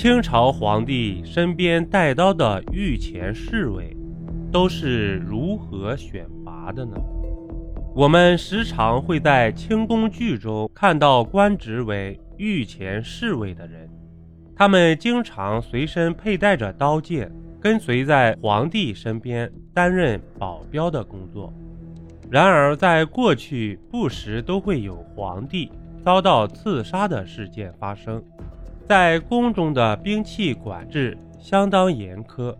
清朝皇帝身边带刀的御前侍卫都是如何选拔的呢？我们时常会在清宫剧中看到官职为御前侍卫的人，他们经常随身佩戴着刀剑，跟随在皇帝身边担任保镖的工作。然而，在过去不时都会有皇帝遭到刺杀的事件发生，在宫中的兵器管制相当严苛。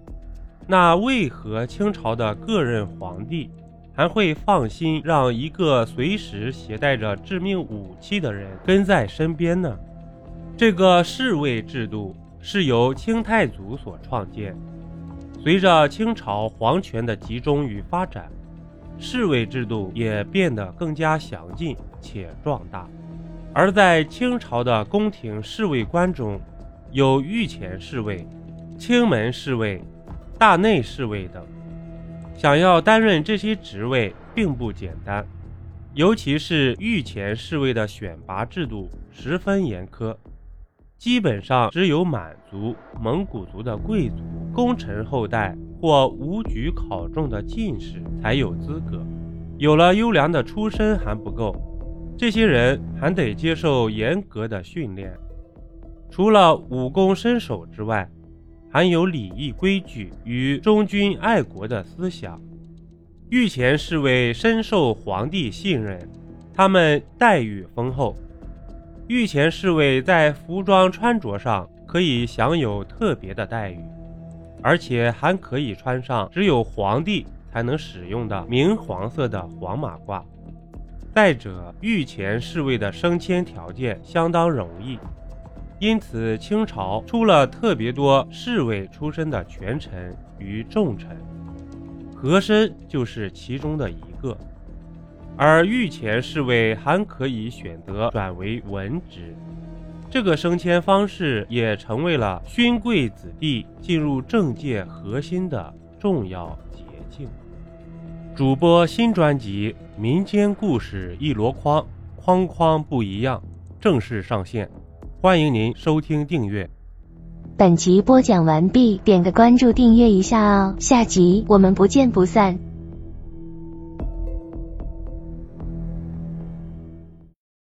那为何清朝的各任皇帝还会放心让一个随时携带着致命武器的人跟在身边呢？这个侍卫制度是由清太祖所创建，随着清朝皇权的集中与发展。侍卫制度也变得更加详尽且壮大，而在清朝的宫廷侍卫官中，有御前侍卫、清门侍卫、大内侍卫等。想要担任这些职位并不简单，尤其是御前侍卫的选拔制度十分严苛。基本上只有满族、蒙古族的贵族、功臣后代或武举考中的进士才有资格。有了优良的出身还不够，这些人还得接受严格的训练。除了武功身手之外，还有礼仪规矩与忠君爱国的思想。御前侍卫深受皇帝信任，他们待遇丰厚。御前侍卫在服装穿着上可以享有特别的待遇，而且还可以穿上只有皇帝才能使用的明黄色的黄马褂。再者，御前侍卫的升迁条件相当容易，因此清朝出了特别多侍卫出身的权臣与重臣，和珅就是其中的一个。而御前侍卫还可以选择转为文职，这个升迁方式也成为了勋贵子弟进入政界核心的重要捷径。主播新专辑《民间故事一箩筐》，筐筐不一样，正式上线，欢迎您收听订阅。本集播讲完毕，点个关注，订阅一下哦，下集我们不见不散。